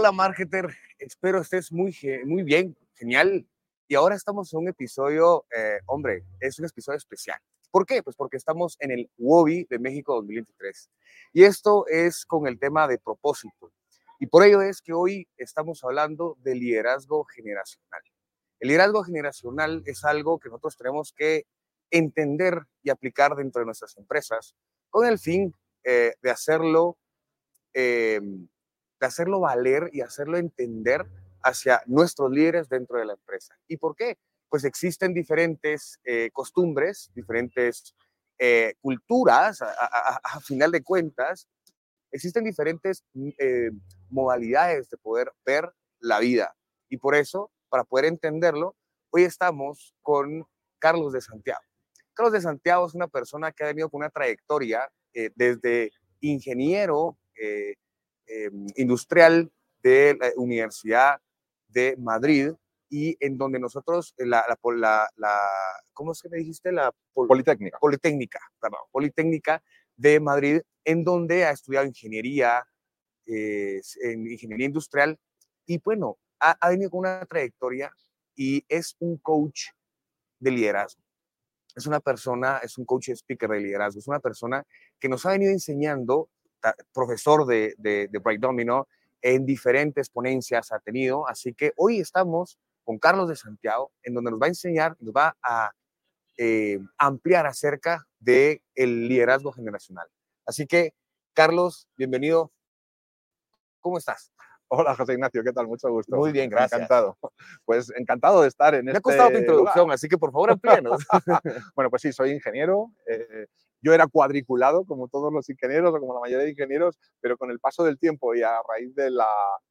Hola, marketer. Espero estés muy, muy bien, genial. Y ahora estamos en un episodio, eh, hombre, es un episodio especial. ¿Por qué? Pues porque estamos en el WOBI de México 2023. Y esto es con el tema de propósito. Y por ello es que hoy estamos hablando de liderazgo generacional. El liderazgo generacional es algo que nosotros tenemos que entender y aplicar dentro de nuestras empresas con el fin eh, de hacerlo em, de hacerlo valer y hacerlo entender hacia nuestros líderes dentro de la empresa. ¿Y por qué? Pues existen diferentes eh, costumbres, diferentes eh, culturas, a, final de cuentas, existen diferentes mm, eh, modalidades de poder ver la vida. Y por eso, para poder entenderlo, hoy estamos con Carlos de Santiago. Carlos de Santiago es una persona que ha venido con una trayectoria desde ingeniero, Em, industrial de la Universidad de Madrid y en donde nosotros, eh, la, la, la, ¿cómo es que me dijiste? La Politécnica. Politécnica, perdón, Politécnica de Madrid, en donde ha estudiado ingeniería, eh, en ingeniería industrial y bueno, ha, ha venido con una trayectoria y es un coach de liderazgo. Es una persona, es un coach speaker de liderazgo, es una persona que nos ha venido enseñando profesor de, de, Bright Domino, en diferentes ponencias ha tenido, así que hoy estamos con Carlos de Santiago, en donde nos va a enseñar, nos va a eh, ampliar acerca del el liderazgo generacional. Así que, Carlos, bienvenido. ¿Cómo estás? Hola, José Ignacio, ¿qué tal? Mucho gusto. Muy bien, gracias. Encantado. Pues encantado de estar en Me este ha costado tu introducción, así que por favor amplíanos. bueno, pues sí, soy ingeniero. Eh, yo era cuadriculado, como todos los ingenieros o como la mayoría de ingenieros, pero con el paso del tiempo y a raíz de la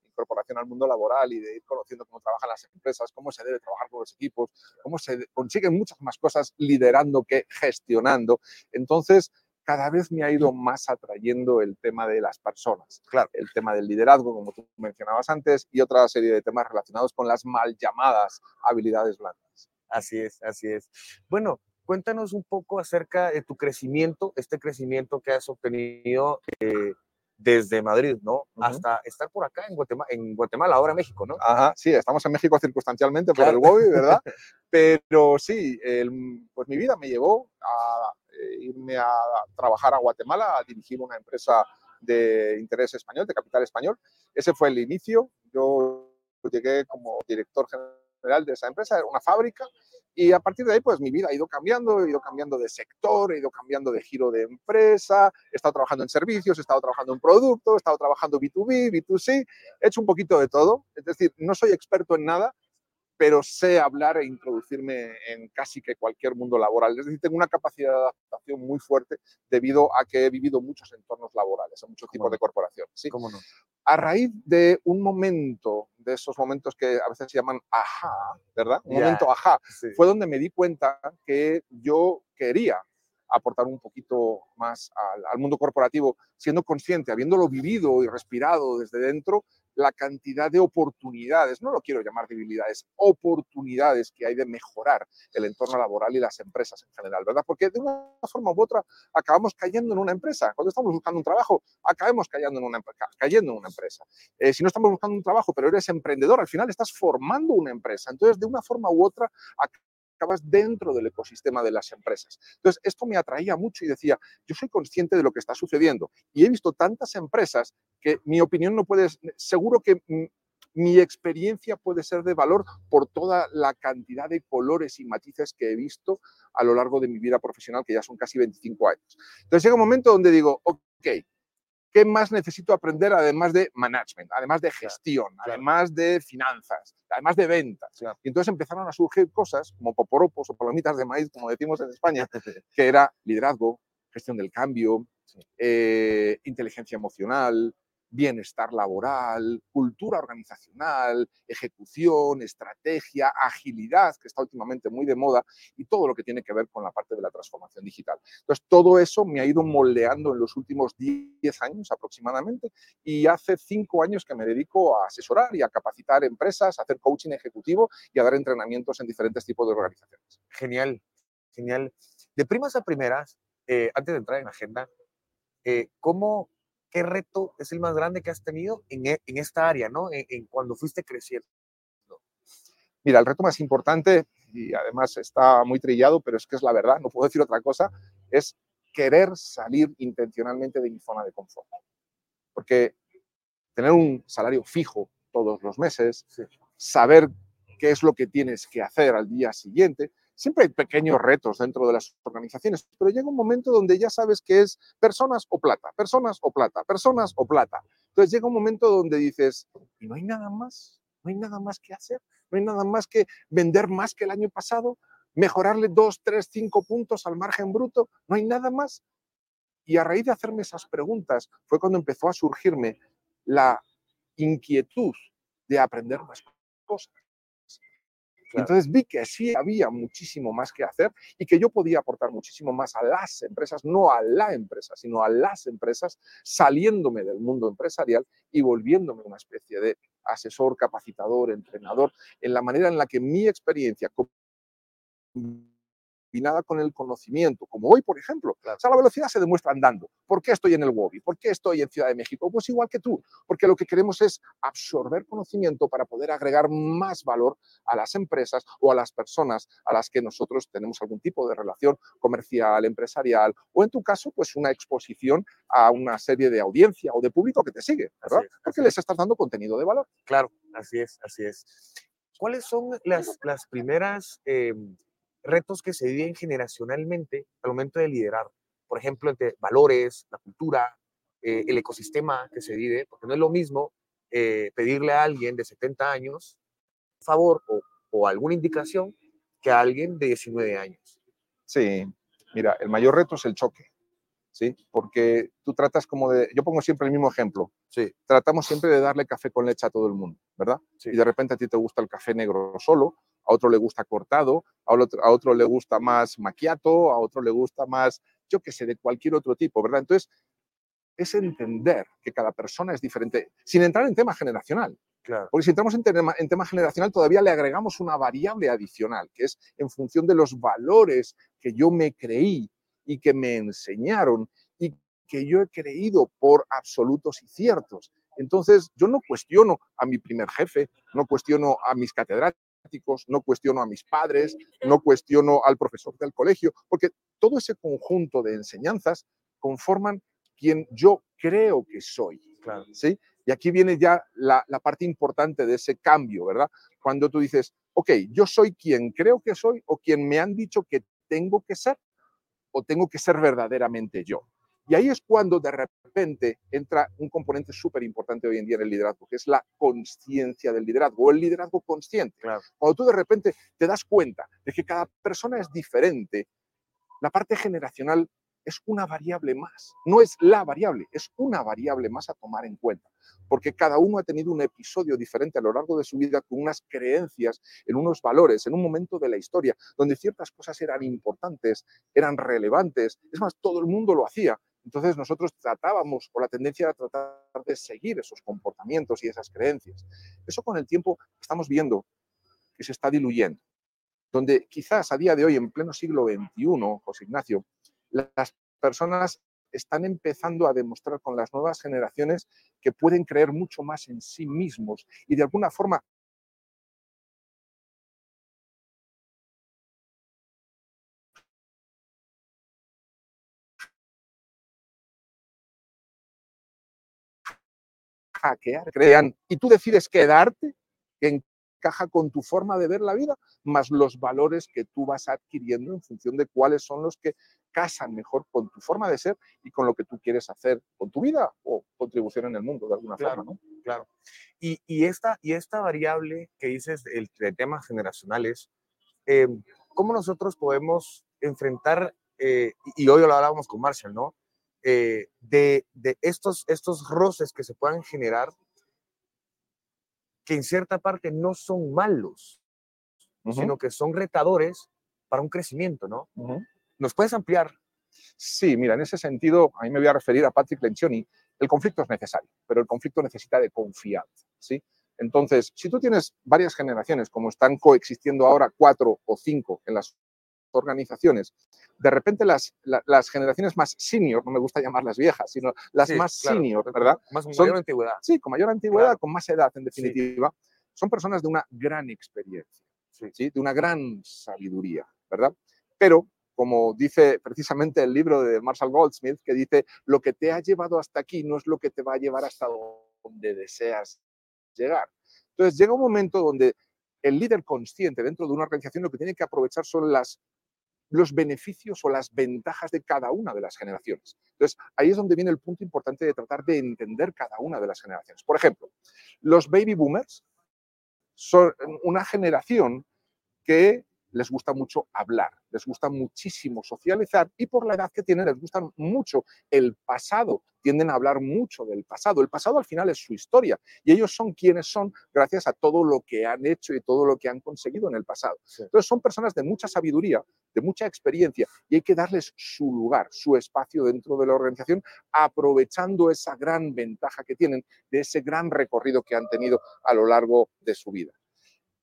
incorporación al mundo laboral y de ir conociendo cómo trabajan las empresas, cómo se debe trabajar con los equipos, cómo se consiguen muchas más cosas liderando que gestionando. Entonces, cada vez me ha ido más atrayendo el tema de las personas, claro, el tema del liderazgo, como tú mencionabas antes, y otra serie de temas relacionados con las mal llamadas habilidades blandas. Así es, así es. Bueno, cuéntanos un poco acerca de tu crecimiento, este crecimiento que has obtenido eh, desde Madrid, ¿no? Hasta estar por acá en Guatemala, en Guatemala, ahora México, ¿no? Ajá, sí, estamos en México circunstancialmente por el WOBI, ¿verdad? Pero sí, pues mi vida me llevó a eh, irme a trabajar a Guatemala, a dirigir una empresa de interés español, de capital español. Ese fue el inicio. Yo llegué como director general de esa empresa, era una fábrica, y a partir de ahí, pues mi vida ha ido cambiando, he ido cambiando de sector, he ido cambiando de giro de empresa, he estado trabajando en servicios, he estado trabajando en productos, he estado trabajando B2B, B2C, he hecho un poquito de todo. Es decir, no soy experto en nada, pero sé hablar e introducirme en casi que cualquier mundo laboral. Es decir, tengo una capacidad de adaptación muy fuerte debido a que he vivido muchos entornos laborales, en muchos tipos de corporaciones. ¿sí? ¿Cómo no? a raíz de un momento, de esos momentos que a veces se llaman ajá, ¿verdad? Un momento ajá, fue donde me di cuenta que yo quería aportar un poquito más al, al, mundo corporativo, siendo consciente, habiéndolo vivido y respirado desde dentro, la cantidad de oportunidades, no lo quiero llamar debilidades, oportunidades que hay de mejorar el entorno laboral y las empresas en general, ¿verdad? Porque de una forma u otra acabamos cayendo en una empresa. Cuando estamos buscando un trabajo, acabamos cayendo en una, cayendo en una empresa. Eh, si no estamos buscando un trabajo, pero eres emprendedor, al final estás formando una empresa. Entonces, de una forma u otra, acabas dentro del ecosistema de las empresas. Entonces, esto me atraía mucho y decía, yo soy consciente de lo que está sucediendo y he visto tantas empresas que mi opinión no puede, seguro que mi experiencia puede ser de valor por toda la cantidad de colores y matices que he visto a lo largo de mi vida profesional, que ya son casi 25 años. Entonces llega un momento donde digo, ok, ¿qué más necesito aprender además de management, además de gestión, además de finanzas, además de ventas? Y entonces empezaron a surgir cosas como poporopos o palomitas de maíz, como decimos en España, que era liderazgo, gestión del cambio, eh, inteligencia emocional, bienestar laboral, cultura organizacional, ejecución, estrategia, agilidad, que está últimamente muy de moda, y todo lo que tiene que ver con la parte de la transformación digital. Entonces, todo eso me ha ido moldeando en los últimos 10 años aproximadamente, y hace 5 años que me dedico a asesorar y a capacitar empresas, a hacer coaching ejecutivo y a dar entrenamientos en diferentes tipos de organizaciones. Genial, genial. De primas a primeras, eh, antes de entrar en agenda, eh, ¿cómo ¿qué reto es el más grande que has tenido en, e, esta área, ¿no? En, cuando fuiste creciendo. Mira, el reto más importante, y además está muy trillado, pero es que es la verdad, no puedo decir otra cosa, es querer salir intencionalmente de mi zona de confort. Porque tener un salario fijo todos los meses, saber qué es lo que tienes que hacer al día siguiente, Siempre hay pequeños retos dentro de las organizaciones, pero llega un momento donde ya sabes que es personas o plata, personas o plata, personas o plata. Entonces llega un momento donde dices, y no hay nada más, no hay nada más que hacer, no hay nada más que vender más que el año pasado, mejorarle dos, tres, cinco puntos al margen bruto, no hay nada más. Y a raíz de hacerme esas preguntas fue cuando empezó a surgirme la inquietud de aprender más cosas. Entonces vi que sí había muchísimo más que hacer y que yo podía aportar muchísimo más a las empresas, no a la empresa, sino a las empresas, saliéndome del mundo empresarial y volviéndome una especie de asesor, capacitador, entrenador, en la manera en la que mi experiencia combinada con el conocimiento, como hoy, por ejemplo. O sea, la velocidad se demuestra andando. ¿Por qué estoy en el WOBI? ¿Por qué estoy en Ciudad de México? Pues igual que tú, porque lo que queremos es absorber conocimiento para poder agregar más valor a las empresas o a las personas a las que nosotros tenemos algún tipo de relación comercial, empresarial o en tu caso, pues una exposición a una serie de audiencia o de público que te sigue, ¿verdad? porque les estás dando contenido de valor. Claro, así es, así es. ¿Cuáles son las, las primeras... Em, retos que se viven generacionalmente al momento de liderar. Por ejemplo, entre valores, la cultura, eh, el ecosistema que se vive, porque no es lo mismo eh, pedirle a alguien de 70 años un favor o, o alguna indicación que a alguien de 19 años. Sí, mira, el mayor reto es el choque. ¿sí? Porque tú tratas como de, yo pongo siempre el mismo ejemplo, sí. tratamos siempre de darle café con leche a todo el mundo, ¿verdad? Y de repente a ti te gusta el café negro solo, a otro le gusta cortado, a otro, a otro le gusta más maquiato, a otro le gusta más, yo qué sé, de cualquier otro tipo, ¿verdad? Entonces, es entender que cada persona es diferente, sin entrar en tema generacional. Claro. Porque si entramos en tema, en tema generacional, todavía le agregamos una variable adicional, que es en función de los valores que yo me creí y que me enseñaron y que yo he creído por absolutos y ciertos. Entonces, yo no cuestiono a mi primer jefe, no cuestiono a mis catedráticos, no cuestiono a mis padres, no cuestiono al profesor del colegio, porque todo ese conjunto de enseñanzas conforman quien yo creo que soy. ¿sí? Y aquí viene ya la, la, parte importante de ese cambio, ¿verdad? Cuando tú dices, ok, yo soy quien creo que soy o quien me han dicho que tengo que ser o tengo que ser verdaderamente yo. Y ahí es cuando de repente entra un componente súper importante hoy en día en el liderazgo, que es la conciencia del liderazgo o el liderazgo consciente. Cuando tú de repente te das cuenta de que cada persona es diferente, la parte generacional es una variable más. No es la variable, es una variable más a tomar en cuenta. Porque cada uno ha tenido un episodio diferente a lo largo de su vida con unas creencias, en unos valores, en un momento de la historia, donde ciertas cosas eran importantes, eran relevantes. Es más, todo el mundo lo hacía. Entonces nosotros tratábamos, o la tendencia era tratar de seguir esos comportamientos y esas creencias. Eso con el tiempo estamos viendo que se está diluyendo. Donde quizás a día de hoy, en pleno siglo XXI, José Ignacio, las personas están empezando a demostrar con las nuevas generaciones que pueden creer mucho más en sí mismos y de alguna forma hackear, crean, y tú decides quedarte en encaja con tu forma de ver la vida, más los valores que tú vas adquiriendo en función de cuáles son los que casan mejor con tu forma de ser y con lo que tú quieres hacer con tu vida o contribución en el mundo de alguna forma. ¿no? Claro. Y, y, esta, y esta variable que dices el, de temas generacionales, eh, ¿cómo nosotros podemos enfrentar, eh, y hoy lo hablábamos con Marshall, ¿no? Eh, de, de estos, estos roces que se puedan generar que en cierta parte no son malos, sino que son retadores para un crecimiento, ¿no? ¿Nos puedes ampliar? Sí, mira, en ese sentido, a mí me voy a referir a Patrick Lencioni. El conflicto es necesario, pero el conflicto necesita de confianza, ¿sí? Entonces, si tú tienes varias generaciones, como están coexistiendo ahora cuatro o cinco en la organizaciones, de repente las, las generaciones más senior, no me gusta llamarlas viejas, sino las más senior, ¿verdad? Más con mayor antigüedad. Sí, con mayor antigüedad, con más edad en definitiva, son personas de una gran experiencia, ¿sí? de una gran sabiduría, ¿verdad? Pero como dice precisamente el libro de Marshall Goldsmith, que dice, lo que te ha llevado hasta aquí no es lo que te va a llevar hasta donde deseas llegar. Entonces llega un momento donde el líder consciente dentro de una organización lo que tiene que aprovechar son las, los beneficios o las ventajas de cada una de las generaciones. Entonces ahí es donde viene el punto importante de tratar de entender cada una de las generaciones. Por ejemplo, los baby boomers son una generación que les gusta mucho hablar, les gusta muchísimo socializar y por la edad que tienen les gusta mucho el pasado, tienden a hablar mucho del pasado. El pasado al final es su historia y ellos son quienes son gracias a todo lo que han hecho y todo lo que han conseguido en el pasado. Entonces son personas de mucha sabiduría, de mucha experiencia y hay que darles su lugar, su espacio dentro de la organización, aprovechando esa gran ventaja que tienen de ese gran recorrido que han tenido a lo largo de su vida.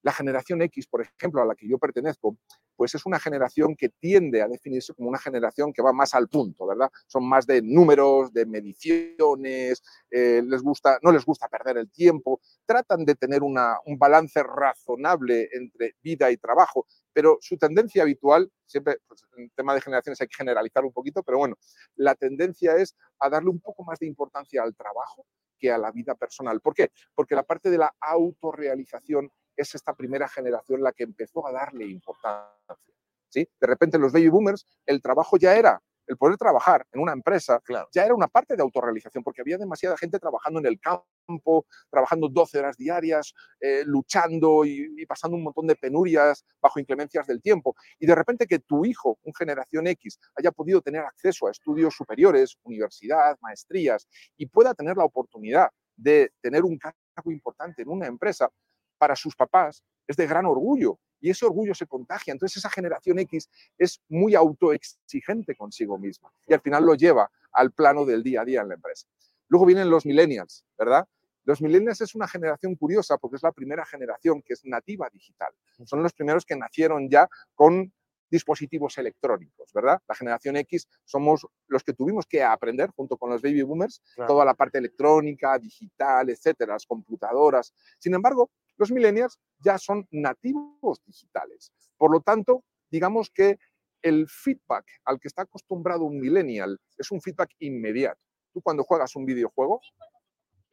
La generación X, por ejemplo, a la que yo pertenezco, pues es una generación que tiende a definirse como una generación que va más al punto, ¿verdad? Son más de números, de mediciones, eh, les gusta, no les gusta perder el tiempo, tratan de tener un balance razonable entre vida y trabajo, pero su tendencia habitual, siempre pues, en tema de generaciones hay que generalizar un poquito, pero bueno, la tendencia es a darle un poco más de importancia al trabajo que a la vida personal. ¿Por qué? Porque la parte de la autorrealización es esta primera generación la que empezó a darle importancia. ¿sí? De repente los baby boomers, el trabajo ya era, el poder trabajar en una empresa, ya era una parte de autorrealización, porque había demasiada gente trabajando en el campo, trabajando 12 horas diarias, eh, luchando y, pasando un montón de penurias bajo inclemencias del tiempo. Y de repente que tu hijo, un generación X, haya podido tener acceso a estudios superiores, universidad, maestrías, y pueda tener la oportunidad de tener un cargo importante en una empresa, para sus papás es de gran orgullo y ese orgullo se contagia. Entonces esa generación X es muy autoexigente consigo misma y al final lo lleva al plano del día a día en la empresa. Luego vienen los millennials, ¿verdad? Los millennials es una generación curiosa porque es la primera generación que es nativa digital. Son los primeros que nacieron ya con dispositivos electrónicos, ¿verdad? La generación X somos los que tuvimos que aprender junto con los baby boomers toda la parte electrónica, digital, etcétera, las computadoras. Sin embargo, los millennials ya son nativos digitales. Por lo tanto, digamos que el feedback al que está acostumbrado un millennial es un feedback inmediato. Tú cuando juegas un videojuego,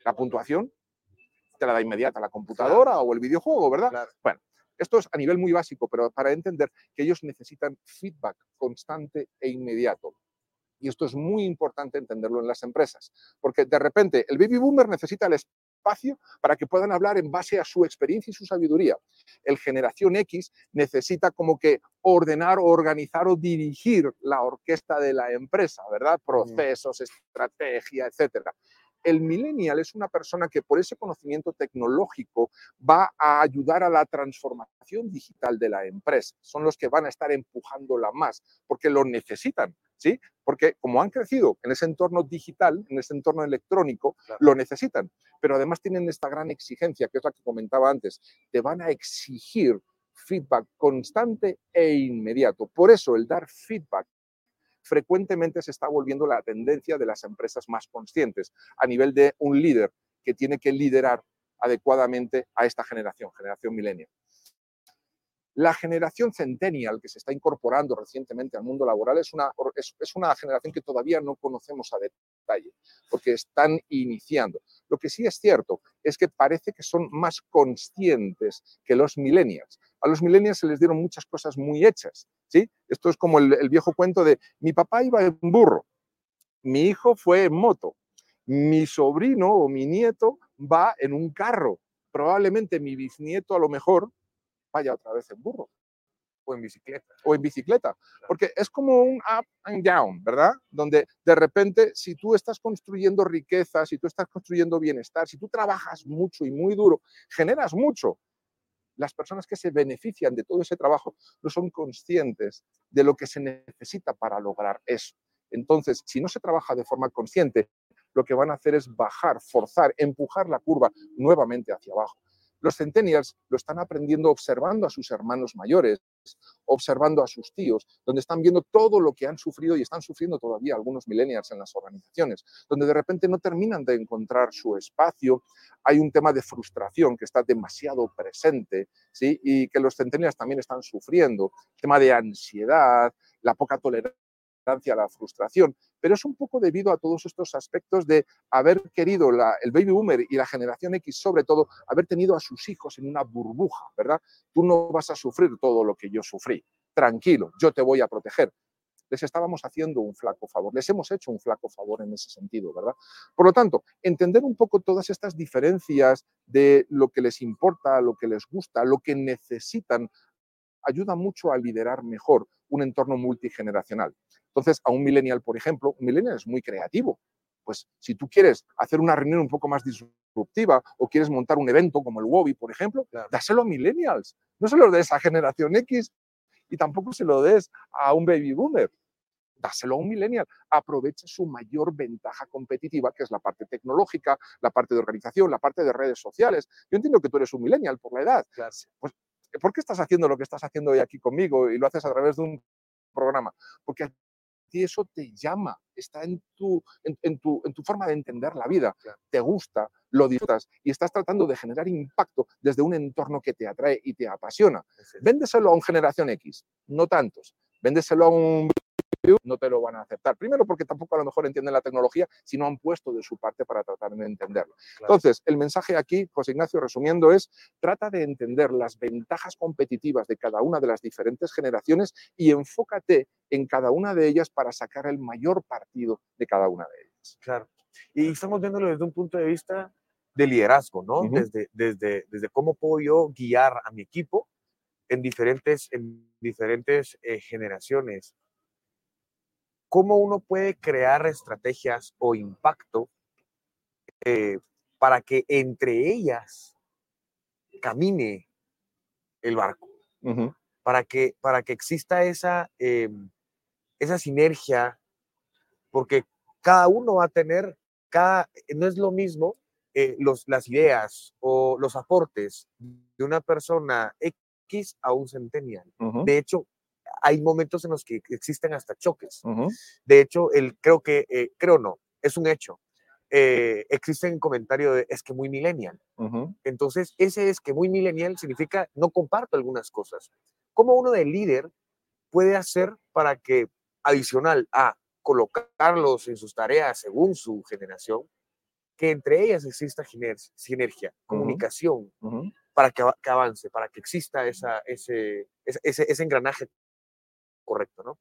la puntuación te la da inmediata la computadora o el videojuego, ¿verdad? Bueno, esto es a nivel muy básico, pero para entender que ellos necesitan feedback constante e inmediato. Y esto es muy importante entenderlo en las empresas, porque de repente el baby boomer necesita el espacio para que puedan hablar en base a su experiencia y su sabiduría. El generación X necesita como que ordenar, organizar o dirigir la orquesta de la empresa, ¿verdad? Procesos, estrategia, etcétera el millennial es una persona que por ese conocimiento tecnológico va a ayudar a la transformación digital de la empresa. Son los que van a estar empujándola más porque lo necesitan, ¿sí? Porque como han crecido en ese entorno digital, en ese entorno electrónico, lo necesitan. Pero además tienen esta gran exigencia, que es la que comentaba antes. Te van a exigir feedback constante e inmediato. Por eso el dar feedback frecuentemente se está volviendo la tendencia de las empresas más conscientes a nivel de un líder que tiene que liderar adecuadamente a esta generación, generación millennial. La generación centennial que se está incorporando recientemente al mundo laboral es una, es, una generación que todavía no conocemos a detalle, porque están iniciando. Lo que sí es cierto es que parece que son más conscientes que los millennials. A los millennials se les dieron muchas cosas muy hechas, ¿sí? Esto es como el, el viejo cuento de mi papá iba en burro, mi hijo fue en moto, mi sobrino o mi nieto va en un carro, probablemente mi bisnieto a lo mejor vaya otra vez en burro. O en bicicleta. O en bicicleta. Porque es como un up and down, ¿verdad? Donde de repente, si tú estás construyendo riqueza, si tú estás construyendo bienestar, si tú trabajas mucho y muy duro, generas mucho. Las personas que se benefician de todo ese trabajo no son conscientes de lo que se necesita para lograr eso. Entonces, si no se trabaja de forma consciente, lo que van a hacer es bajar, forzar, empujar la curva nuevamente hacia abajo. Los centennials lo están aprendiendo observando a sus hermanos mayores, observando a sus tíos, donde están viendo todo lo que han sufrido y están sufriendo todavía algunos millennials en las organizaciones, donde de repente no terminan de encontrar su espacio. Hay un tema de frustración que está demasiado presente ¿sí? y que los centennials también están sufriendo. El tema de ansiedad, la poca tolerancia a la frustración, pero es un poco debido a todos estos aspectos de haber querido el baby boomer y la generación X, sobre todo, haber tenido a sus hijos en una burbuja, ¿verdad? Tú no vas a sufrir todo lo que yo sufrí. Tranquilo, yo te voy a proteger. Les estábamos haciendo un flaco favor, les hemos hecho un flaco favor en ese sentido, ¿verdad? Por lo tanto, entender un poco todas estas diferencias de lo que les importa, lo que les gusta, lo que necesitan, ayuda mucho a liderar mejor un entorno multigeneracional. Entonces, a un millennial, por ejemplo, un millennial es muy creativo. Pues si tú quieres hacer una reunión un poco más disruptiva o quieres montar un evento como el Wobby, por ejemplo, dáselo a millennials. No se lo des a generación X y tampoco se lo des a un baby boomer. Dáselo a un millennial. Aprovecha su mayor ventaja competitiva, que es la parte tecnológica, la parte de organización, la parte de redes sociales. Yo entiendo que tú eres un millennial por la edad. Pues, ¿Por qué estás haciendo lo que estás haciendo hoy aquí conmigo y lo haces a través de un programa? Porque ti eso te llama, está en tu, en, tu, en tu forma de entender la vida, te gusta, lo disfrutas y estás tratando de generar impacto desde un entorno que te atrae y te apasiona. Véndeselo a un generación X, no tantos. Véndeselo a un no te lo van a aceptar. Primero porque tampoco a lo mejor entienden la tecnología si no han puesto de su parte para tratar de entenderlo. Entonces, el mensaje aquí, José Ignacio, resumiendo, es trata de entender las ventajas competitivas de cada una de las diferentes generaciones y enfócate en cada una de ellas para sacar el mayor partido de cada una de ellas. Claro. Y estamos viéndolo desde un punto de vista de liderazgo, ¿no? desde, desde, desde cómo puedo yo guiar a mi equipo en diferentes, en diferentes eh, generaciones cómo uno puede crear estrategias o impacto eh, para que entre ellas camine el barco, para, que, para que exista esa, em, esa sinergia, porque cada uno va a tener, cada, no es lo mismo eh, los, las ideas o los aportes de una persona X a un centennial. De hecho, hay momentos en los que existen hasta choques. De hecho, el, creo que, eh, creo no, es un hecho. Eh, existe un comentario de es que muy millennial. Entonces, ese es que muy millennial significa no comparto algunas cosas. ¿Cómo uno de líder puede hacer para que, adicional a colocarlos en sus tareas según su generación, que entre ellas exista sinergia, comunicación, para que, avance, para que exista esa, ese, ese, ese engranaje correcto, ¿no?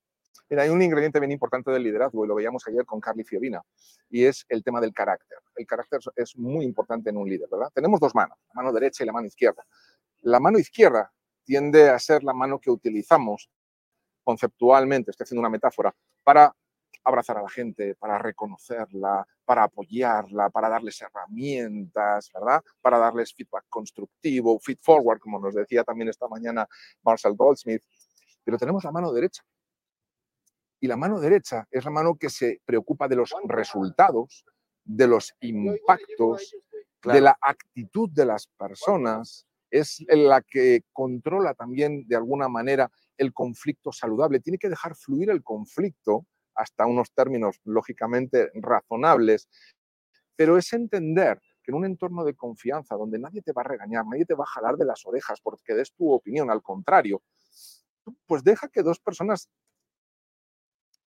Mira, hay un ingrediente bien importante del liderazgo y lo veíamos ayer con Carly Fiorina y es el tema del carácter. El carácter es muy importante en un líder, ¿verdad? Tenemos dos manos, la mano derecha y la mano izquierda. La mano izquierda tiende a ser la mano que utilizamos conceptualmente, estoy haciendo una metáfora, para abrazar a la gente, para reconocerla, para apoyarla, para darles herramientas, ¿verdad? Para darles feedback constructivo, feed forward, como nos decía también esta mañana Marshall Goldsmith pero tenemos la mano derecha. Y la mano derecha es la mano que se preocupa de los resultados, de los impactos, de la actitud de las personas, es la que controla también de alguna manera el conflicto saludable. Tiene que dejar fluir el conflicto hasta unos términos lógicamente razonables, pero es entender que en un entorno de confianza donde nadie te va a regañar, nadie te va a jalar de las orejas porque des tu opinión, al contrario, pues deja que dos personas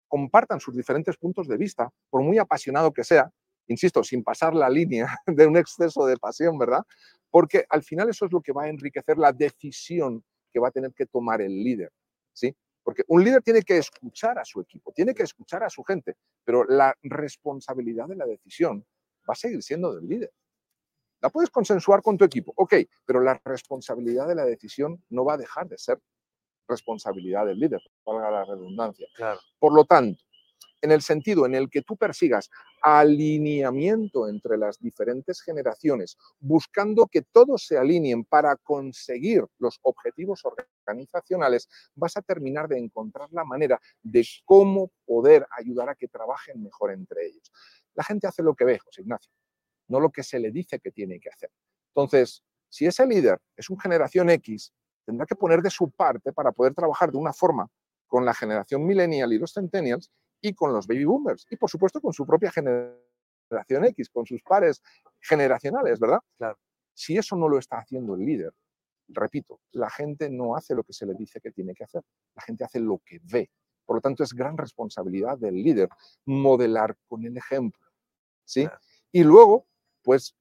compartan sus diferentes puntos de vista, por muy apasionado que sea, insisto, sin pasar la línea de un exceso de pasión, ¿verdad? Porque al final eso es lo que va a enriquecer la decisión que va a tener que tomar el líder, ¿sí? Porque un líder tiene que escuchar a su equipo, tiene que escuchar a su gente, pero la responsabilidad de la decisión va a seguir siendo del líder. La puedes consensuar con tu equipo, ok, pero la responsabilidad de la decisión no va a dejar de ser responsabilidad del líder, valga la redundancia. Por lo tanto, en el sentido en el que tú persigas alineamiento entre las diferentes generaciones, buscando que todos se alineen para conseguir los objetivos organizacionales, vas a terminar de encontrar la manera de cómo poder ayudar a que trabajen mejor entre ellos. La gente hace lo que ve, José Ignacio, no lo que se le dice que tiene que hacer. Entonces, Si ese líder es un generación X, tendrá que poner de su parte para poder trabajar de una forma con la generación millennial y los centennials y con los baby boomers y por supuesto con su propia generación X, con sus pares generacionales, ¿verdad? Claro. Si eso no lo está haciendo el líder, repito, la gente no hace lo que se le dice que tiene que hacer, la gente hace lo que ve. Por lo tanto, es gran responsabilidad del líder modelar con el ejemplo. ¿sí? Y luego, pues,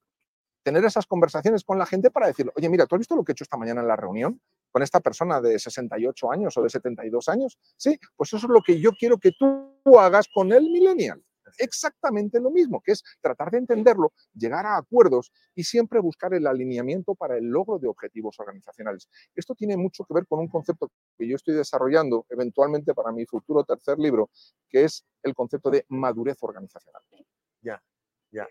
tener esas conversaciones con la gente para decirle, oye, mira, ¿tú has visto lo que he hecho esta mañana en la reunión con esta persona de 68 años o de 72 años? Sí, pues eso es lo que yo quiero que tú hagas con el millennial exactamente lo mismo, que es tratar de entenderlo, llegar a acuerdos y siempre buscar el alineamiento para el logro de objetivos organizacionales. Esto tiene mucho que ver con un concepto que yo estoy desarrollando eventualmente para mi futuro tercer libro, que es el concepto de madurez organizacional. Ya, ya.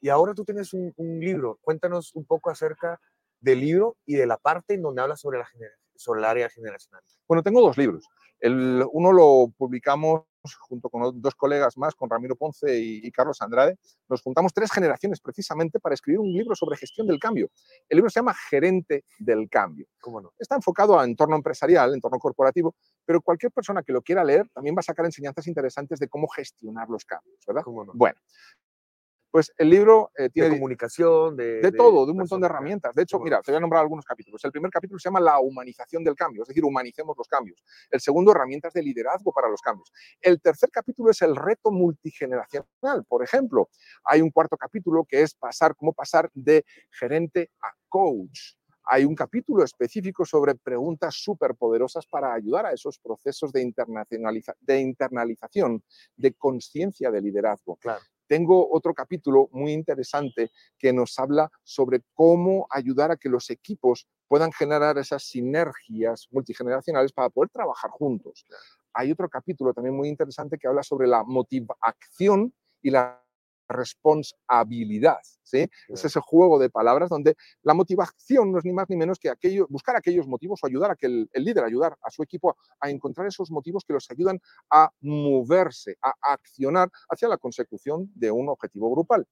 Y ahora tú tienes un, libro. Cuéntanos un poco acerca del libro y de la parte en donde habla sobre, la sobre el área generacional. Bueno, tengo dos libros. El, uno lo publicamos junto con dos colegas más, con Ramiro Ponce y, Carlos Andrade, nos juntamos tres generaciones precisamente para escribir un libro sobre gestión del cambio. El libro se llama Gerente del Cambio. ¿Cómo no? Está enfocado a entorno empresarial, entorno corporativo, pero cualquier persona que lo quiera leer también va a sacar enseñanzas interesantes de cómo gestionar los cambios, ¿verdad? ¿Cómo no? Bueno, pues el libro eh, tiene... De comunicación, de... De, todo, de un montón de herramientas. De hecho, mira, te voy a nombrar algunos capítulos. El primer capítulo se llama La humanización del cambio, es decir, humanicemos los cambios. El segundo, herramientas de liderazgo para los cambios. El tercer capítulo es el reto multigeneracional. Por ejemplo, hay un cuarto capítulo que es pasar, cómo pasar de gerente a coach. Hay un capítulo específico sobre preguntas súper poderosas para ayudar a esos procesos de, de internalización, de conciencia de liderazgo. Claro. Tengo otro capítulo muy interesante que nos habla sobre cómo ayudar a que los equipos puedan generar esas sinergias multigeneracionales para poder trabajar juntos. Hay otro capítulo también muy interesante que habla sobre la motivación y la responsabilidad. ¿sí? Es ese juego de palabras donde la motivación no es ni más ni menos que aquello, buscar aquellos motivos o ayudar a que el, líder, ayudar a su equipo a, encontrar esos motivos que los ayudan a moverse, a, accionar hacia la consecución de un objetivo grupal.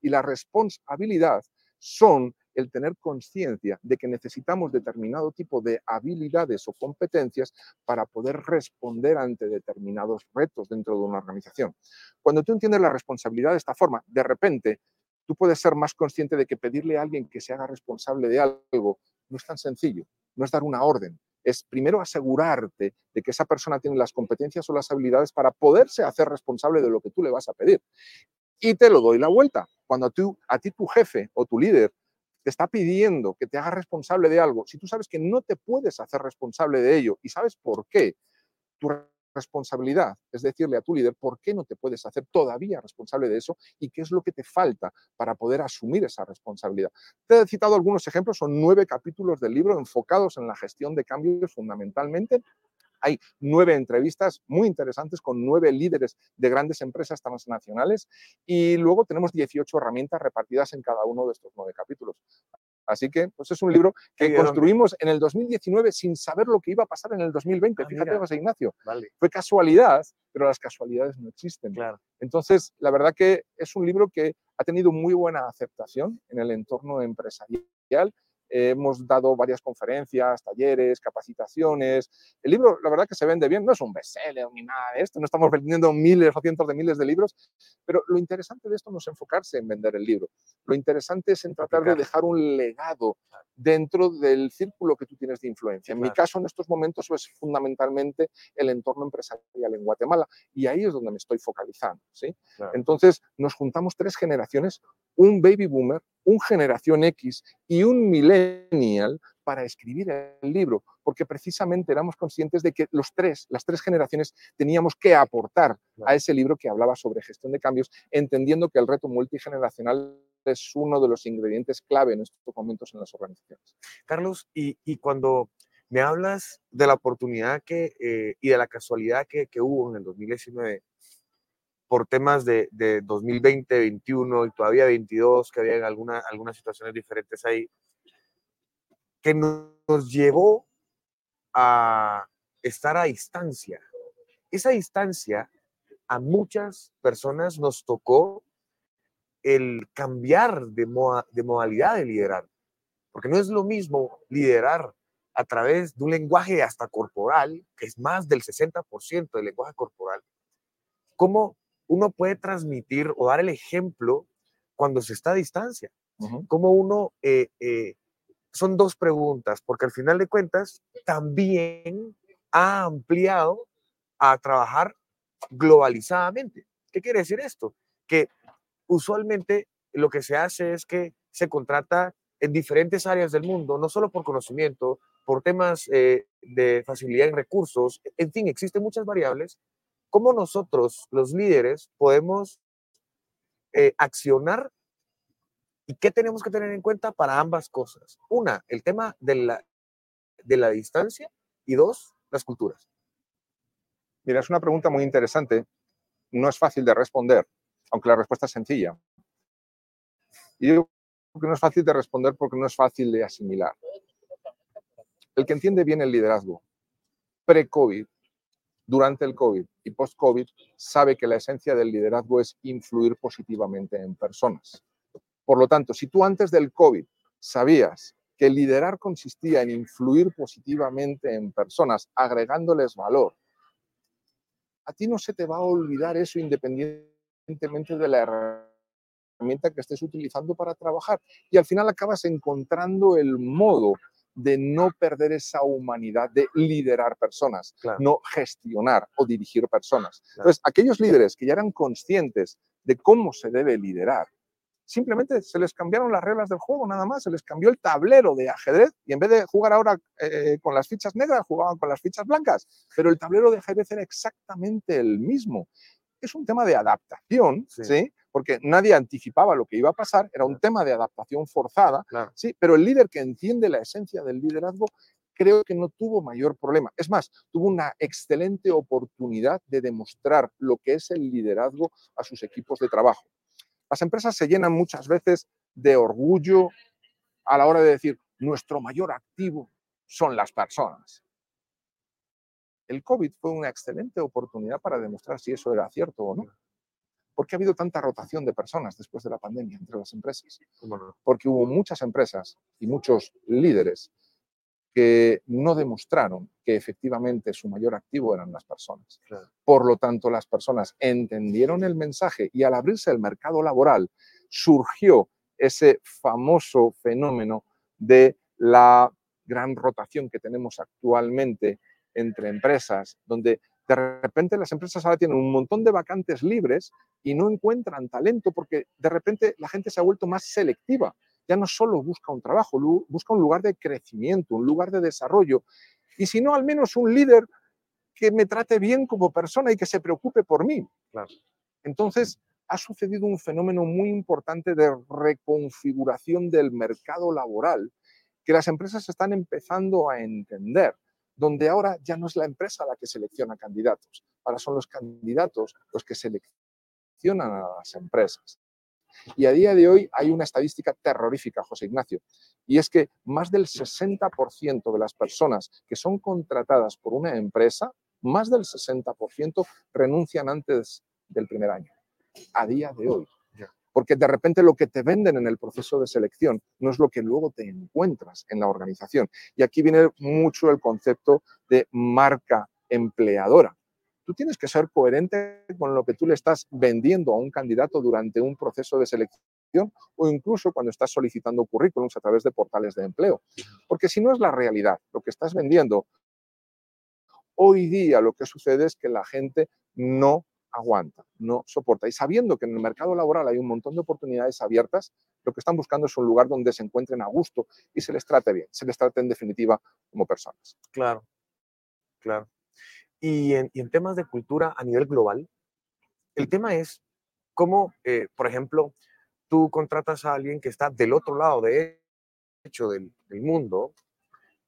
Y la responsabilidad son el tener conciencia de que necesitamos determinado tipo de habilidades o competencias para poder responder ante determinados retos dentro de una organización. Cuando tú entiendes la responsabilidad de esta forma, de repente tú puedes ser más consciente de que pedirle a alguien que se haga responsable de algo no es tan sencillo, no es dar una orden, es primero asegurarte de que esa persona tiene las competencias o las habilidades para poderse hacer responsable de lo que tú le vas a pedir. Y te lo doy la vuelta. Cuando tú, a ti tu jefe o tu líder te está pidiendo que te hagas responsable de algo, si tú sabes que no te puedes hacer responsable de ello y sabes por qué, tu responsabilidad es decirle a tu líder por qué no te puedes hacer todavía responsable de eso y qué es lo que te falta para poder asumir esa responsabilidad. Te he citado algunos ejemplos, son nueve capítulos del libro enfocados en la gestión de cambios fundamentalmente hay nueve entrevistas muy interesantes con nueve líderes de grandes empresas transnacionales y luego tenemos 18 herramientas repartidas en cada uno de estos nueve capítulos. Así que pues es un libro que construimos en el 2019 sin saber lo que iba a pasar en el 2020. Ah, Fíjate, José Ignacio. Fue casualidad, pero las casualidades no existen. Claro. Entonces, la verdad que es un libro que ha tenido muy buena aceptación en el entorno empresarial hemos dado varias conferencias, talleres, capacitaciones. El libro, la verdad que se vende bien, no es un bestseller ni nada de esto, no estamos vendiendo miles o cientos de miles de libros, pero lo interesante de esto no es enfocarse en vender el libro. Lo interesante es en tratar de dejar un legado dentro del círculo que tú tienes de influencia. En mi caso, en estos momentos, es fundamentalmente el entorno empresarial en Guatemala y ahí es donde me estoy focalizando. ¿sí? Entonces, nos juntamos tres generaciones, un baby boomer, un generación X y un millennial para escribir el libro, porque precisamente éramos conscientes de que los tres, las tres generaciones teníamos que aportar a ese libro que hablaba sobre gestión de cambios, entendiendo que el reto multigeneracional es uno de los ingredientes clave en estos momentos en las organizaciones. Carlos, y, cuando me hablas de la oportunidad que, eh, y de la casualidad que, que, hubo en el 2019 por temas de, de 2020, 21 y todavía 22, que había alguna, algunas situaciones diferentes ahí, que nos llevó a estar a distancia. Esa distancia a muchas personas nos tocó el cambiar de, de modalidad de liderar. porque no es lo mismo liderar a través de un lenguaje hasta corporal, que es más del 60% del lenguaje corporal, cómo uno puede transmitir o dar el ejemplo cuando se está a distancia. Cómo uno, eh, eh, son dos preguntas, porque al final de cuentas también ha ampliado a trabajar globalizadamente. ¿Qué quiere decir esto? Que usualmente lo que se hace es que se contrata en diferentes áreas del mundo, no solo por conocimiento, por temas eh, de facilidad en recursos, en fin, existen muchas variables. ¿Cómo nosotros, los líderes, podemos eh, accionar y qué tenemos que tener en cuenta para ambas cosas? Una, el tema de la, de la distancia y dos, las culturas. Mira, es una pregunta muy interesante. No es fácil de responder, aunque la respuesta es sencilla. Y digo que no es fácil de responder porque no es fácil de asimilar. El que entiende bien el liderazgo pre-COVID, durante el COVID y post-COVID, sabe que la esencia del liderazgo es influir positivamente en personas. Por lo tanto, si tú antes del COVID sabías que liderar consistía en influir positivamente en personas, agregándoles valor, a ti no se te va a olvidar eso independientemente de la herramienta que estés utilizando para trabajar. Y al final acabas encontrando el modo de no perder esa humanidad de liderar personas, no gestionar o dirigir personas. Entonces, aquellos líderes que ya eran conscientes de cómo se debe liderar, simplemente se les cambiaron las reglas del juego, nada más, se les cambió el tablero de ajedrez y en vez de jugar ahora eh, con las fichas negras, jugaban con las fichas blancas, pero el tablero de ajedrez era exactamente el mismo. Es un tema de adaptación, ¿sí? porque nadie anticipaba lo que iba a pasar, era un tema de adaptación forzada, sí, pero el líder que entiende la esencia del liderazgo creo que no tuvo mayor problema. Es más, tuvo una excelente oportunidad de demostrar lo que es el liderazgo a sus equipos de trabajo. Las empresas se llenan muchas veces de orgullo a la hora de decir, nuestro mayor activo son las personas. El COVID fue una excelente oportunidad para demostrar si eso era cierto o no. ¿Por qué ha habido tanta rotación de personas después de la pandemia entre las empresas? Porque hubo muchas empresas y muchos líderes que no demostraron que efectivamente su mayor activo eran las personas. Por lo tanto, las personas entendieron el mensaje y al abrirse el mercado laboral surgió ese famoso fenómeno de la gran rotación que tenemos actualmente entre empresas, donde de repente las empresas ahora tienen un montón de vacantes libres y no encuentran talento porque de repente la gente se ha vuelto más selectiva. Ya no solo busca un trabajo, busca un lugar de crecimiento, un lugar de desarrollo. Y si no, al menos un líder que me trate bien como persona y que se preocupe por mí. Entonces, ha sucedido un fenómeno muy importante de reconfiguración del mercado laboral que las empresas están empezando a entender donde ahora ya no es la empresa la que selecciona candidatos, ahora son los candidatos los que seleccionan a las empresas. Y a día de hoy hay una estadística terrorífica, José Ignacio, y es que más del 60% de las personas que son contratadas por una empresa, más del 60% renuncian antes del primer año, a día de hoy porque de repente lo que te venden en el proceso de selección no es lo que luego te encuentras en la organización. Y aquí viene mucho el concepto de marca empleadora. Tú tienes que ser coherente con lo que tú le estás vendiendo a un candidato durante un proceso de selección o incluso cuando estás solicitando currículums a través de portales de empleo. Porque si no es la realidad, lo que estás vendiendo, hoy día lo que sucede es que la gente no aguanta, no soporta. Y sabiendo que en el mercado laboral hay un montón de oportunidades abiertas, lo que están buscando es un lugar donde se encuentren a gusto y se les trate bien, se les trate en definitiva como personas. Claro, claro. Y en, temas de cultura a nivel global, el tema es cómo, eh, por ejemplo, tú contratas a alguien que está del otro lado, de hecho, del, mundo,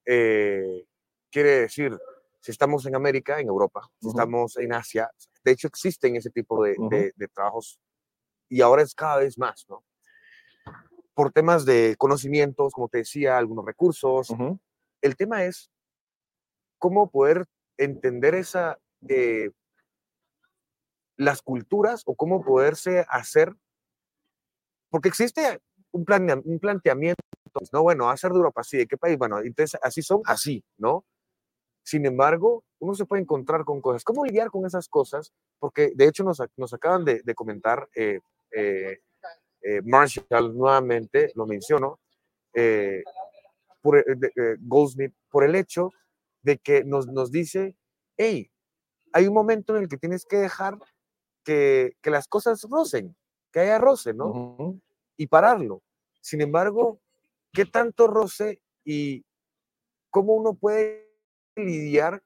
eh, quiere decir, si estamos en América, en Europa, si estamos en Asia, de hecho existen ese tipo de, trabajos y ahora es cada vez más, ¿no? Por temas de conocimientos, como te decía, algunos recursos. El tema es cómo poder entender esa, eh, las culturas o cómo poderse hacer, porque existe un, plan, un planteamiento ¿no? Bueno, ser de Europa, sí, ¿de qué país? Bueno, entonces así son, así, ¿no? Sin embargo, uno se puede encontrar con cosas. ¿Cómo lidiar con esas cosas? Porque de hecho nos, nos acaban de, de comentar, eh, eh, eh, Marshall nuevamente, lo menciono, por, Goldsmith, por el hecho de que nos, nos dice, hey, hay un momento en el que tienes que dejar que, que las cosas rocen, que haya roce, ¿no? Y pararlo. Sin embargo, ¿qué tanto roce y cómo uno puede lidiar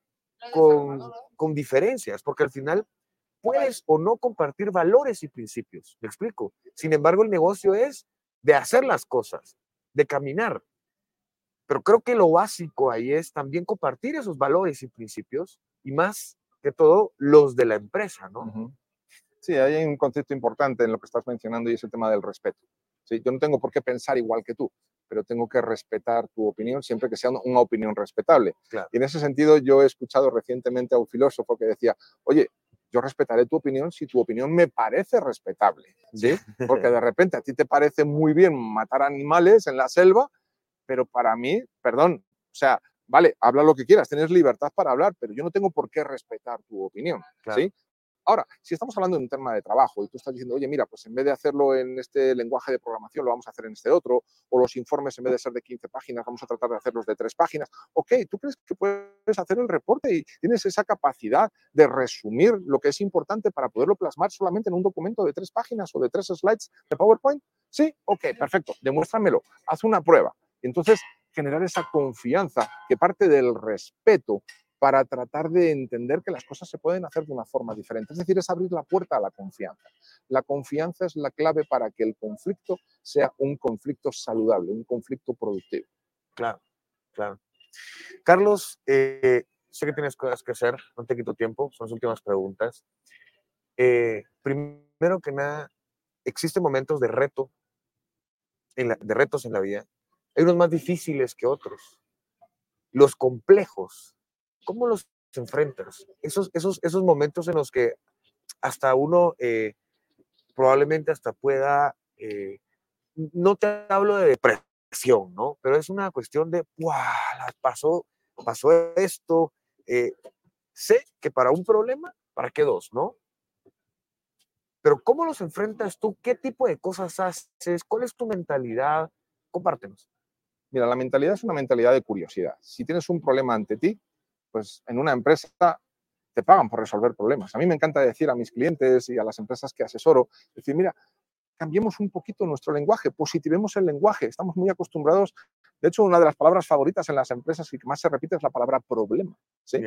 con, con diferencias? Porque al final puedes o no compartir valores y principios, ¿me explico? Sin embargo, el negocio es de hacer las cosas, de caminar. Pero creo que lo básico ahí es también compartir esos valores y principios y más que todo los de la empresa, ¿no? Sí, hay un concepto importante en lo que estás mencionando y es el tema del respeto. Yo no tengo por qué pensar igual que tú, pero tengo que respetar tu opinión siempre que sea una opinión respetable. Y en ese sentido yo he escuchado recientemente a un filósofo que decía, oye, yo respetaré tu opinión si tu opinión me parece respetable, ¿sí? Porque de repente a ti te parece muy bien matar animales en la selva, pero para mí, perdón, o sea, vale, habla lo que quieras, tienes libertad para hablar, pero yo no tengo por qué respetar tu opinión, ¿sí? Ahora, si estamos hablando de un tema de trabajo y tú estás diciendo, oye, mira, pues en vez de hacerlo en este lenguaje de programación, lo vamos a hacer en este otro, o los informes en vez de ser de 15 páginas, vamos a tratar de hacerlos de 3 páginas. Ok, tú crees que puedes hacer el reporte y tienes esa capacidad de resumir lo que es importante para poderlo plasmar solamente en un documento de 3 páginas o de 3 slides de PowerPoint. Sí, ok, perfecto, demuéstramelo, haz una prueba. Entonces, generar esa confianza que parte del respeto para tratar de entender que las cosas se pueden hacer de una forma diferente. Es decir, es abrir la puerta a la confianza. La confianza es la clave para que el conflicto sea un conflicto saludable, un conflicto productivo. Claro, claro. Carlos, eh, sé que tienes cosas que hacer, no te quito tiempo, son las últimas preguntas. Eh, primero que nada, existen momentos de reto, de retos en la vida. Hay unos más difíciles que otros. Los complejos ¿Cómo los enfrentas? Esos, esos, esos momentos en los que hasta uno eh, probablemente hasta pueda, eh, no te hablo de depresión, ¿no? Pero es una cuestión de, ¡guau! Pasó, pasó esto. Eh, sé que para un problema, ¿para qué dos, no? Pero ¿cómo los enfrentas tú? ¿Qué tipo de cosas haces? ¿Cuál es tu mentalidad? Compártenos. Mira, la mentalidad es una mentalidad de curiosidad. Si tienes un problema ante ti, pues en una empresa te pagan por resolver problemas. A mí me encanta decir a mis clientes y a las empresas que asesoro, decir, mira, cambiemos un poquito nuestro lenguaje, positivemos el lenguaje. Estamos muy acostumbrados. De hecho, una de las palabras favoritas en las empresas y que más se repite es la palabra problema. ¿sí?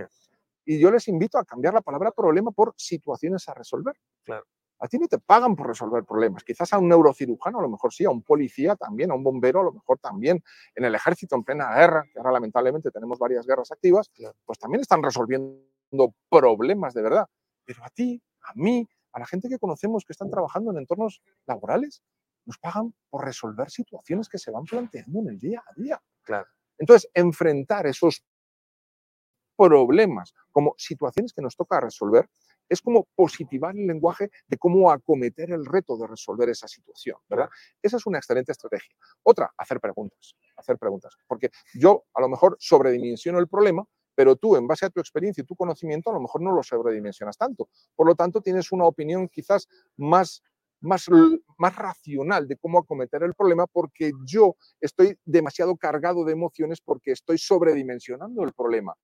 Y yo les invito a cambiar la palabra problema por situaciones a resolver. Claro. A ti no te pagan por resolver problemas. Quizás a un neurocirujano a lo mejor sí, a un policía también, a un bombero a lo mejor también, en el ejército en plena guerra, que ahora lamentablemente tenemos varias guerras activas, pues también están resolviendo problemas de verdad. Pero a ti, a mí, a la gente que conocemos que están trabajando en entornos laborales, nos pagan por resolver situaciones que se van planteando en el día a día. Claro. Entonces, enfrentar esos problemas como situaciones que nos toca resolver es como positivar el lenguaje de cómo acometer el reto de resolver esa situación, ¿verdad? Esa es una excelente estrategia. Otra, hacer preguntas, hacer preguntas, porque yo a lo mejor sobredimensiono el problema, pero tú, en base a tu experiencia y tu conocimiento, a lo mejor no lo sobredimensionas tanto. Por lo tanto, tienes una opinión quizás más más, más racional de cómo acometer el problema porque yo estoy demasiado cargado de emociones porque estoy sobredimensionando el problema.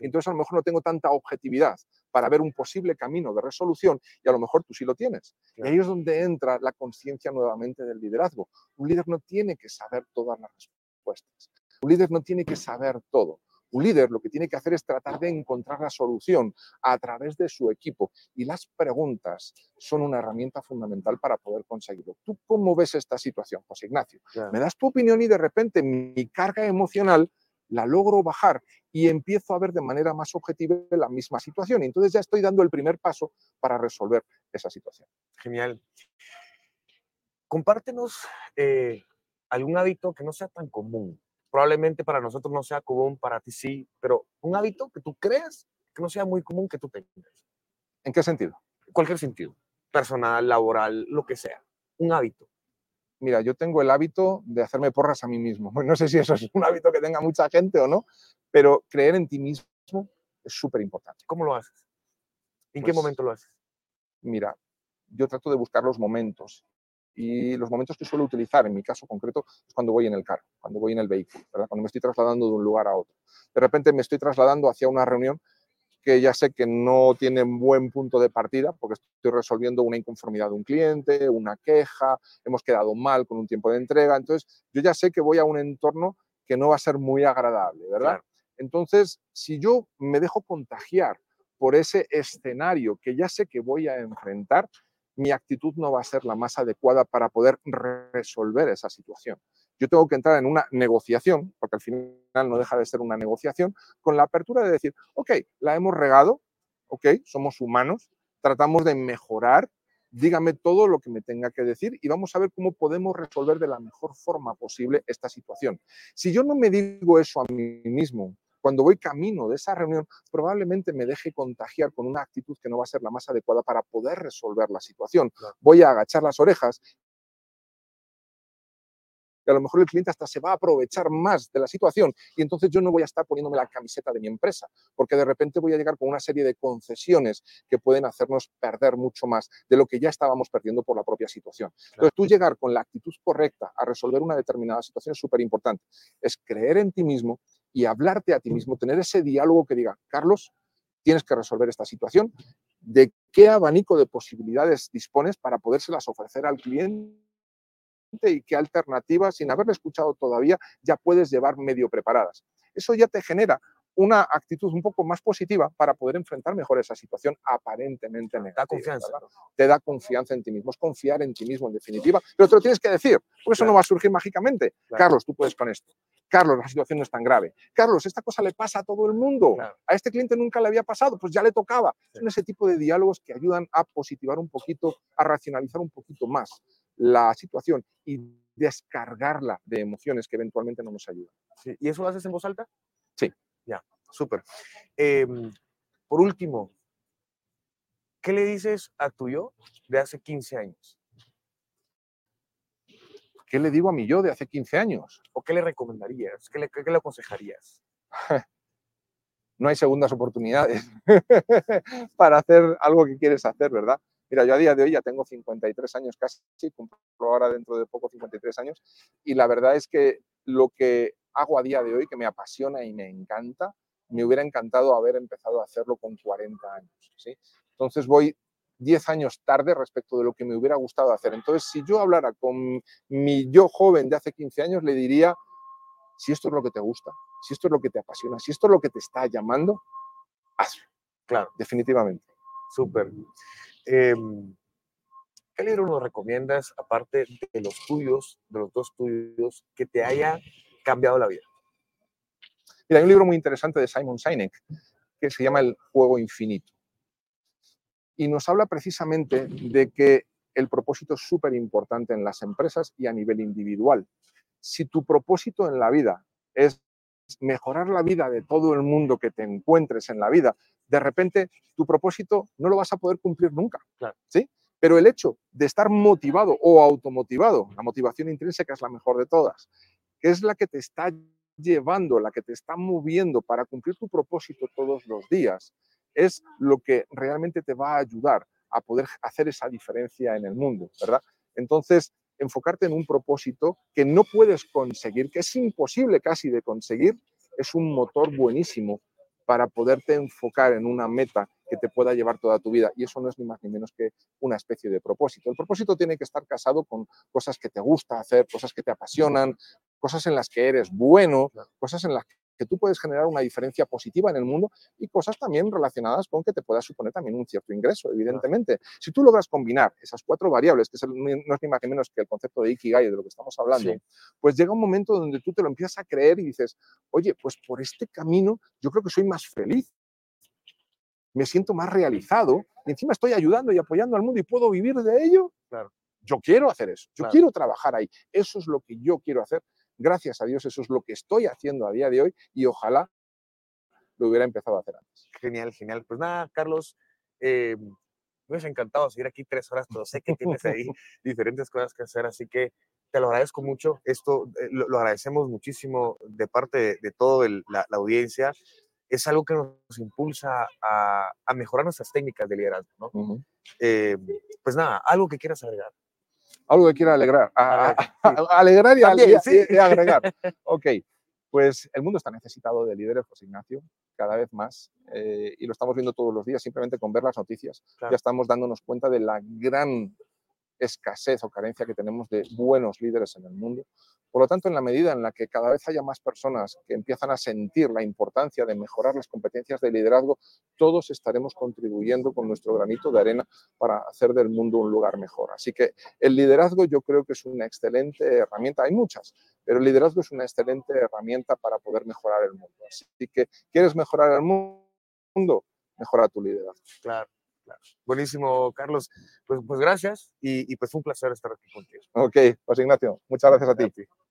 Entonces a lo mejor no tengo tanta objetividad para ver un posible camino de resolución y a lo mejor tú sí lo tienes. Y ahí es donde entra la conciencia nuevamente del liderazgo. Un líder no tiene que saber todas las respuestas. Un líder no tiene que saber todo. Un líder lo que tiene que hacer es tratar de encontrar la solución a través de su equipo y las preguntas son una herramienta fundamental para poder conseguirlo. ¿Tú cómo ves esta situación, José Ignacio? Me das tu opinión y de repente mi carga emocional la logro bajar y empiezo a ver de manera más objetiva la misma situación. Y entonces ya estoy dando el primer paso para resolver esa situación. Genial. Compártenos eh, algún hábito que no sea tan común. Probablemente para nosotros no sea común, para ti sí, pero un hábito que tú creas que no sea muy común que tú tengas. ¿En qué sentido? Cualquier sentido. Personal, laboral, lo que sea. Un hábito Mira, yo tengo el hábito de hacerme porras a mí mismo. No sé si eso es un hábito que tenga mucha gente o no, pero creer en ti mismo es súper importante. ¿Cómo lo haces? ¿En qué Pues momento lo haces? Mira, yo trato de buscar los momentos y los momentos que suelo utilizar, en mi caso concreto, es cuando voy en el carro, cuando voy en el vehículo, ¿verdad? cuando me estoy trasladando de un lugar a otro. De repente me estoy trasladando hacia una reunión que ya sé que no tiene un buen punto de partida porque estoy resolviendo una inconformidad de un cliente, una queja, hemos quedado mal con un tiempo de entrega, entonces yo ya sé que voy a un entorno que no va a ser muy agradable, ¿verdad? Claro. Entonces, si yo me dejo contagiar por ese escenario que ya sé que voy a enfrentar, mi actitud no va a ser la más adecuada para poder resolver esa situación. Yo tengo que entrar en una negociación, porque al final no deja de ser una negociación, con la apertura de decir, ok, la hemos regado, ok, somos humanos, tratamos de mejorar, dígame todo lo que me tenga que decir y vamos a ver cómo podemos resolver de la mejor forma posible esta situación. Si yo no me digo eso a mí mismo, cuando voy camino de esa reunión, probablemente me deje contagiar con una actitud que no va a ser la más adecuada para poder resolver la situación. Voy a agachar las orejas y a lo mejor el cliente hasta se va a aprovechar más de la situación y entonces yo no voy a estar poniéndome la camiseta de mi empresa, porque de repente voy a llegar con una serie de concesiones que pueden hacernos perder mucho más de lo que ya estábamos perdiendo por la propia situación. Entonces tú llegar con la actitud correcta a resolver una determinada situación es súper importante. Es creer en ti mismo y hablarte a ti mismo, tener ese diálogo que diga, Carlos, tienes que resolver esta situación, de qué abanico de posibilidades dispones para podérselas ofrecer al cliente y qué alternativas, sin haberle escuchado todavía, ya puedes llevar medio preparadas. Eso ya te genera una actitud un poco más positiva para poder enfrentar mejor esa situación aparentemente negativa. Da confianza. ¿verdad? Te da confianza en ti mismo, es confiar en ti mismo en definitiva, pero te lo tienes que decir, porque eso Claro. no va a surgir mágicamente. Claro. Carlos, tú puedes con esto. Carlos, la situación no es tan grave. Carlos, esta cosa le pasa a todo el mundo. Claro. A este cliente nunca le había pasado, pues ya le tocaba. Sí. Son ese tipo de diálogos que ayudan a positivar un poquito, a racionalizar un poquito más la situación y descargarla de emociones que eventualmente no nos ayudan. Sí. ¿Y eso lo haces en voz alta? Sí. Ya, súper. Em, por último, ¿qué le dices a tu yo de hace 15 años? ¿Qué le digo a mi yo de hace 15 años? ¿O qué le recomendarías? ¿Qué le, qué le aconsejarías? no hay segundas oportunidades para hacer algo que quieres hacer, ¿verdad? Mira, yo a día de hoy ya tengo 53 años casi, cumplo ahora dentro de poco 53 años, y la verdad es que lo que hago a día de hoy, que me apasiona y me encanta, me hubiera encantado haber empezado a hacerlo con 40 años, ¿sí? Entonces voy 10 años tarde respecto de lo que me hubiera gustado hacer. Entonces, si yo hablara con mi yo joven de hace 15 años, le diría, si esto es lo que te gusta, si esto es lo que te apasiona, si esto es lo que te está llamando, hazlo, Claro, definitivamente. súper. Em, ¿Qué libro nos recomiendas, aparte de los tuyos, de los dos tuyos, que te haya cambiado la vida? Hay un libro muy interesante de Simon Sinek que se llama El juego infinito. Y nos habla precisamente de que el propósito es súper importante en las empresas y a nivel individual. Si tu propósito en la vida es mejorar la vida de todo el mundo que te encuentres en la vida, de repente tu propósito no lo vas a poder cumplir nunca. Claro. ¿sí? Pero el hecho de estar motivado o automotivado, la motivación intrínseca es la mejor de todas, que es la que te está llevando, la que te está moviendo para cumplir tu propósito todos los días, es lo que realmente te va a ayudar a poder hacer esa diferencia en el mundo, ¿verdad? Entonces, enfocarte en un propósito que no puedes conseguir, que es imposible casi de conseguir, es un motor buenísimo para poderte enfocar en una meta que te pueda llevar toda tu vida. Y eso no es ni más ni menos que una especie de propósito. El propósito tiene que estar casado con cosas que te gusta hacer, cosas que te apasionan, cosas en las que eres bueno, cosas en las que tú puedes generar una diferencia positiva en el mundo y cosas también relacionadas con que te pueda suponer también un cierto ingreso, evidentemente. Si tú logras combinar esas cuatro variables, que no es ni más ni menos que el concepto de Ikigai de lo que estamos hablando, Sí. pues llega un momento donde tú te lo empiezas a creer y dices, oye, pues por este camino yo creo que soy más feliz, me siento más realizado y encima estoy ayudando y apoyando al mundo y puedo vivir de ello. Claro. Yo quiero hacer eso, yo Claro. quiero trabajar ahí, eso es lo que yo quiero hacer. Gracias a Dios, eso es lo que estoy haciendo a día de hoy y ojalá lo hubiera empezado a hacer antes. Genial, genial. Pues nada, Carlos, eh, me hubiese encantado seguir aquí tres horas, pero sé que tienes ahí diferentes cosas que hacer, así que te lo agradezco mucho. Esto eh, lo, agradecemos muchísimo de parte de, toda la, audiencia. Es algo que nos impulsa a, mejorar nuestras técnicas de liderazgo. ¿no? Eh, pues nada, algo que quieras agregar. Algo que quiera alegrar. alegrar y, agregar. ok, pues el mundo está necesitado de líderes, José Ignacio, cada vez más, eh, y lo estamos viendo todos los días, simplemente con ver las noticias. Ya estamos dándonos cuenta de la gran escasez o carencia que tenemos de buenos líderes en el mundo. Por lo tanto, en la medida en la que cada vez haya más personas que empiezan a sentir la importancia de mejorar las competencias de liderazgo, todos estaremos contribuyendo con nuestro granito de arena para hacer del mundo un lugar mejor. Así que el liderazgo yo creo que es una excelente herramienta. Hay muchas, pero el liderazgo es una excelente herramienta para poder mejorar el mundo. Así que, ¿quieres mejorar el mundo? Mejora tu liderazgo. Claro. Buenísimo, Carlos. Pues, pues gracias y, pues fue un placer estar aquí contigo. Ok, pues Ignacio, muchas gracias a ti. Hola.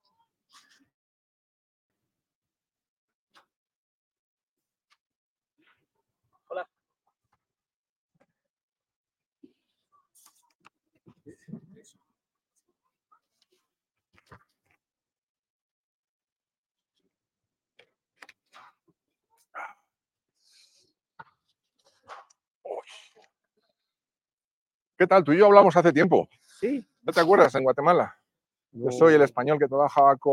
¿Qué tal? Tú y yo hablamos hace tiempo. Sí. ¿No te acuerdas en Guatemala? Yo soy el español que trabajaba con